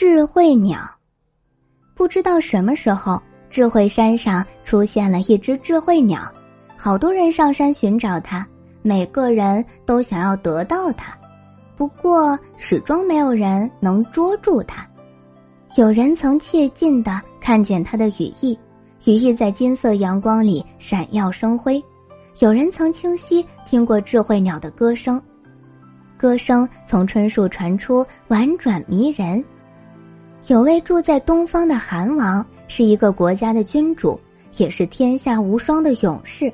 智慧鸟。不知道什么时候，智慧山上出现了一只智慧鸟，好多人上山寻找它，每个人都想要得到它，不过始终没有人能捉住它。有人曾切近的看见它的羽翼，羽翼在金色阳光里闪耀生辉；有人曾清晰听过智慧鸟的歌声，歌声从春树传出，婉转迷人。有位住在东方的韩王，是一个国家的君主，也是天下无双的勇士。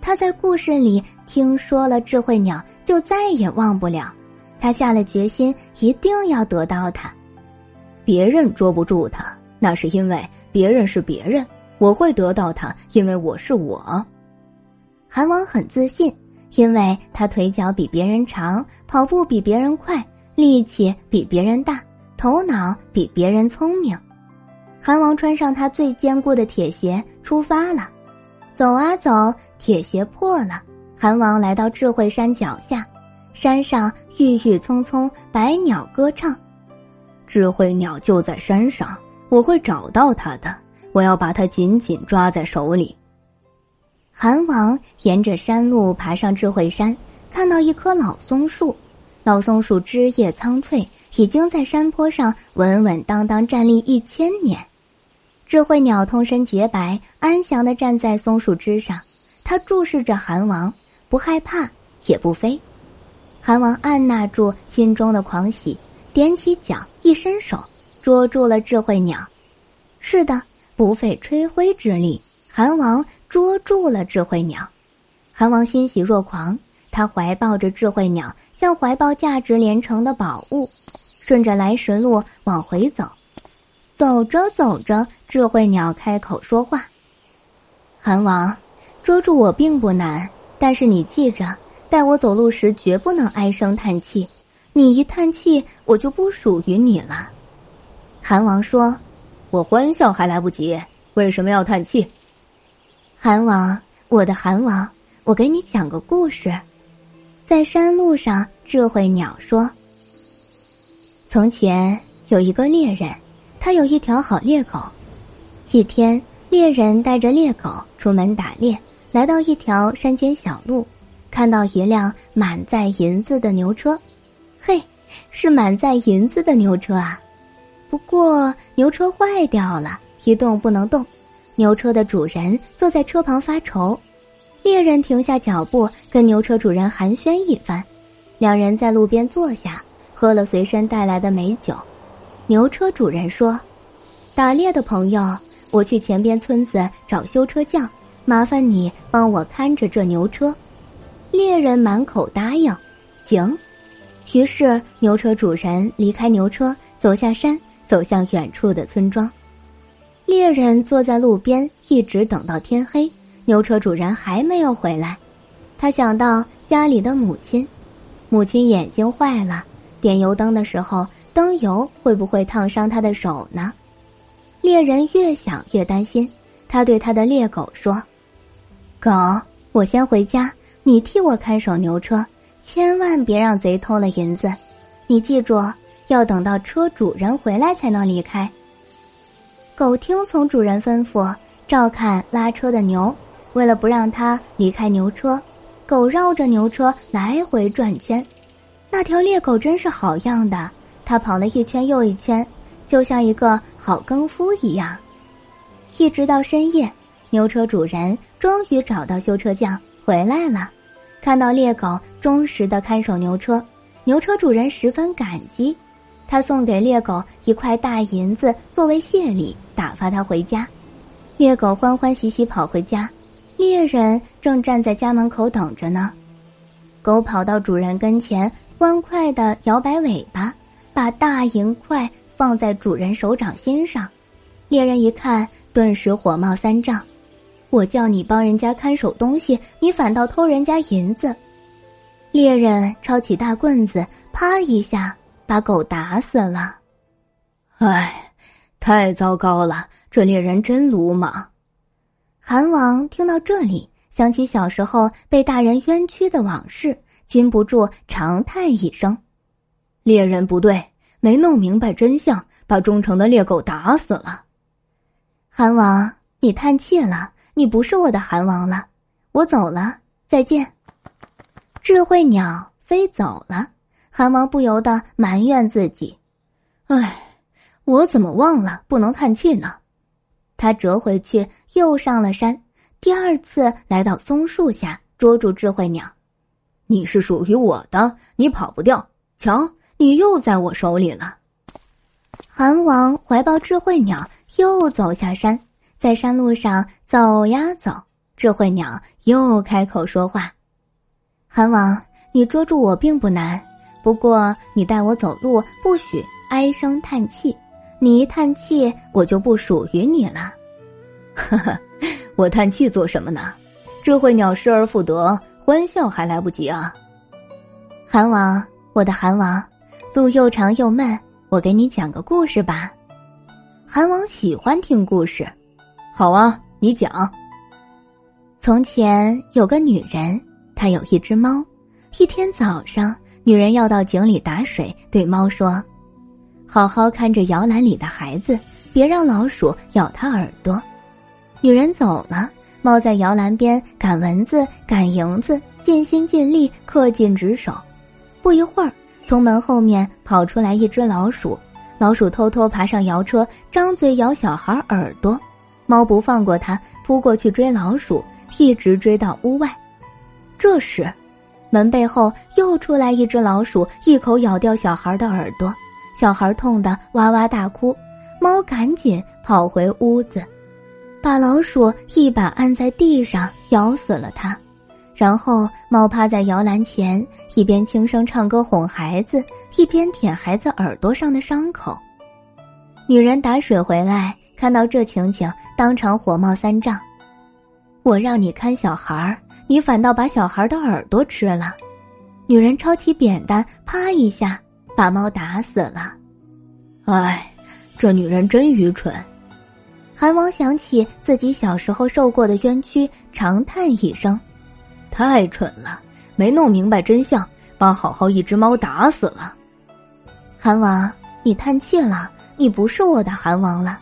他在故事里听说了智慧鸟，就再也忘不了。他下了决心，一定要得到它。别人捉不住它，那是因为别人是别人；我会得到它，因为我是我。韩王很自信，因为他腿脚比别人长，跑步比别人快，力气比别人大。头脑比别人聪明，韩王穿上他最坚固的铁鞋出发了。走啊走，铁鞋破了。韩王来到智慧山脚下，山上郁郁葱葱，百鸟歌唱。智慧鸟就在山上，我会找到它的。我要把它紧紧抓在手里。韩王沿着山路爬上智慧山，看到一棵老松树。老松树枝叶苍翠，已经在山坡上稳稳当当站立一千年。智慧鸟通身洁白，安详地站在松树枝上。它注视着韩王，不害怕，也不飞。韩王按捺住心中的狂喜，踮起脚，一伸手，捉住了智慧鸟。是的，不费吹灰之力，韩王捉住了智慧鸟。韩王欣喜若狂。他怀抱着智慧鸟，像怀抱价值连城的宝物，顺着来时路往回走。走着走着，智慧鸟开口说话：“韩王，捉住我并不难，但是你记着，带我走路时绝不能唉声叹气。你一叹气，我就不属于你了。”韩王说：“我欢笑还来不及，为什么要叹气？”韩王，我的韩王，我给你讲个故事。在山路上，智慧鸟说：“从前有一个猎人，他有一条好猎狗。一天，猎人带着猎狗出门打猎，来到一条山间小路，看到一辆满载银子的牛车。嘿，是满载银子的牛车啊！不过牛车坏掉了，一动不能动。牛车的主人坐在车旁发愁。”猎人停下脚步，跟牛车主人寒暄一番。两人在路边坐下，喝了随身带来的美酒。牛车主人说：“打猎的朋友，我去前边村子找修车匠，麻烦你帮我看着这牛车。”猎人满口答应：“行。”于是牛车主人离开牛车，走下山，走向远处的村庄。猎人坐在路边，一直等到天黑。牛车主人还没有回来，他想到家里的母亲，母亲眼睛坏了，点油灯的时候灯油会不会烫伤他的手呢？猎人越想越担心，他对他的猎狗说：“狗，我先回家，你替我看守牛车，千万别让贼偷了银子。你记住，要等到车主人回来才能离开。”狗听从主人吩咐，照看拉车的牛。为了不让它离开牛车，狗绕着牛车来回转圈。那条猎狗真是好样的，它跑了一圈又一圈，就像一个好耕夫一样。一直到深夜，牛车主人终于找到修车匠回来了。看到猎狗忠实的看守牛车，牛车主人十分感激，他送给猎狗一块大银子作为谢礼，打发它回家。猎狗欢欢喜喜跑回家。猎人正站在家门口等着呢，狗跑到主人跟前，欢快的摇摆尾巴，把大银块放在主人手掌心上。猎人一看，顿时火冒三丈：“我叫你帮人家看守东西，你反倒偷人家银子！”猎人抄起大棍子，啪一下把狗打死了。唉，太糟糕了，这猎人真鲁莽。韩王听到这里，想起小时候被大人冤屈的往事，禁不住长叹一声：“猎人不对，没弄明白真相，把忠诚的猎狗打死了。韩王，你叹气了，你不是我的韩王了，我走了，再见。智慧鸟飞走了，韩王不由得埋怨自己：“唉，我怎么忘了不能叹气呢？”他折回去，又上了山，第二次来到松树下，捉住智慧鸟：“你是属于我的，你跑不掉。瞧，你又在我手里了。”韩王怀抱智慧鸟。又走下山，在山路上走呀走，智慧鸟又开口说话：“韩王，你捉住我并不难，不过你带我走路不许唉声叹气，你一叹气，我就不属于你了。”呵呵，我叹气做什么呢？智慧鸟失而复得，欢笑还来不及啊！韩王，我的韩王，路又长又闷，我给你讲个故事吧。韩王喜欢听故事，好啊，你讲。从前有个女人，她有一只猫。一天早上，女人要到井里打水，对猫说：“好好看着摇篮里的孩子，别让老鼠咬它耳朵。”女人走了，猫在摇篮边赶蚊子、赶蝇子，尽心尽力，恪尽职守。不一会儿，从门后面跑出来一只老鼠。老鼠偷偷爬上摇车，张嘴咬小孩耳朵。猫不放过它，扑过去追老鼠，一直追到屋外。这时，门背后又出来一只老鼠，一口咬掉小孩的耳朵。小孩痛得哇哇大哭。猫赶紧跑回屋子，把老鼠一把按在地上，咬死了它。然后，猫趴在摇篮前，一边轻声唱歌哄孩子，一边舔孩子耳朵上的伤口。女人打水回来，看到这情景，当场火冒三丈：“我让你看小孩儿，你反倒把小孩的耳朵吃了！”女人抄起扁担，啪一下把猫打死了。唉，这女人真愚蠢。韩王想起自己小时候受过的冤屈，长叹一声。太蠢了，没弄明白真相，把好好一只猫打死了。韩王，你叹气了，你不是我的韩王了，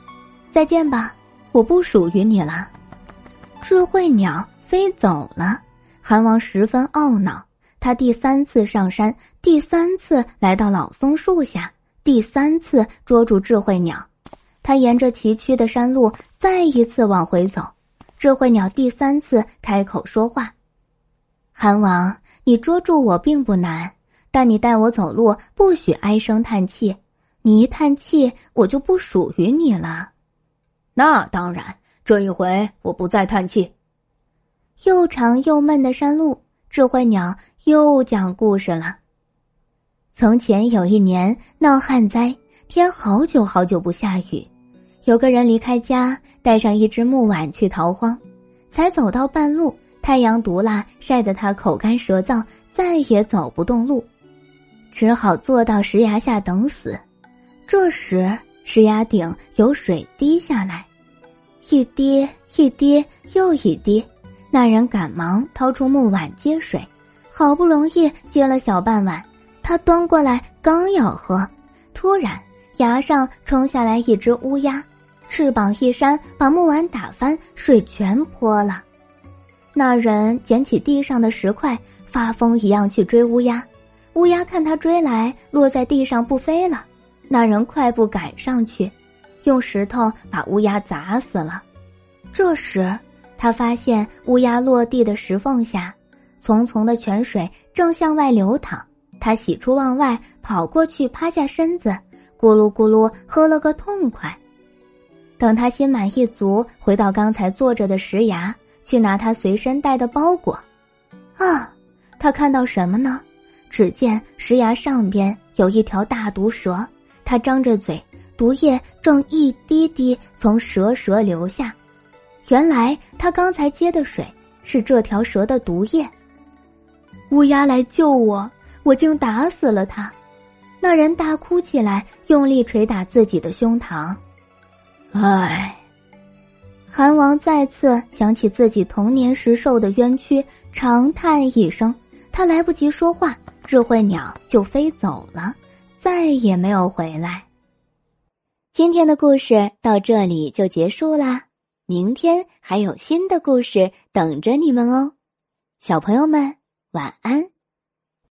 再见吧，我不属于你了。智慧鸟飞走了，韩王十分懊恼。他第三次上山，第三次来到老松树下，第三次捉住智慧鸟。他沿着崎岖的山路再一次往回走，智慧鸟第三次开口说话。韩王，你捉住我并不难，但你带我走路不许唉声叹气，你一叹气，我就不属于你了。那当然，这一回我不再叹气。又长又闷的山路，智慧鸟又讲故事了。从前有一年闹旱灾，天好久好久不下雨，有个人离开家，带上一只木碗去逃荒，才走到半路。太阳毒辣，晒得他口干舌燥，再也走不动路，只好坐到石崖下等死。这时，石崖顶有水滴下来，一滴一滴又一滴。那人赶忙掏出木碗接水，好不容易接了小半碗，他端过来刚要喝，突然崖上冲下来一只乌鸦，翅膀一扇，把木碗打翻，水全泼了。那人捡起地上的石块，发疯一样去追乌鸦。乌鸦看他追来，落在地上不飞了。那人快步赶上去，用石头把乌鸦砸死了。这时，他发现乌鸦落地的石缝下，淙淙的泉水正向外流淌。他喜出望外，跑过去趴下身子，咕噜咕噜喝了个痛快。等他心满意足，回到刚才坐着的石崖。去拿他随身带的包裹，啊！他看到什么呢？只见石崖上边有一条大毒蛇，它张着嘴，毒液正一滴滴从蛇舌流下。原来他刚才接的水是这条蛇的毒液。乌鸦来救我，我竟打死了它。那人大哭起来，用力捶打自己的胸膛，唉。韩王再次想起自己童年时受的冤屈，长叹一声。他来不及说话，智慧鸟就飞走了，再也没有回来。今天的故事到这里就结束啦，明天还有新的故事等着你们哦，小朋友们晚安。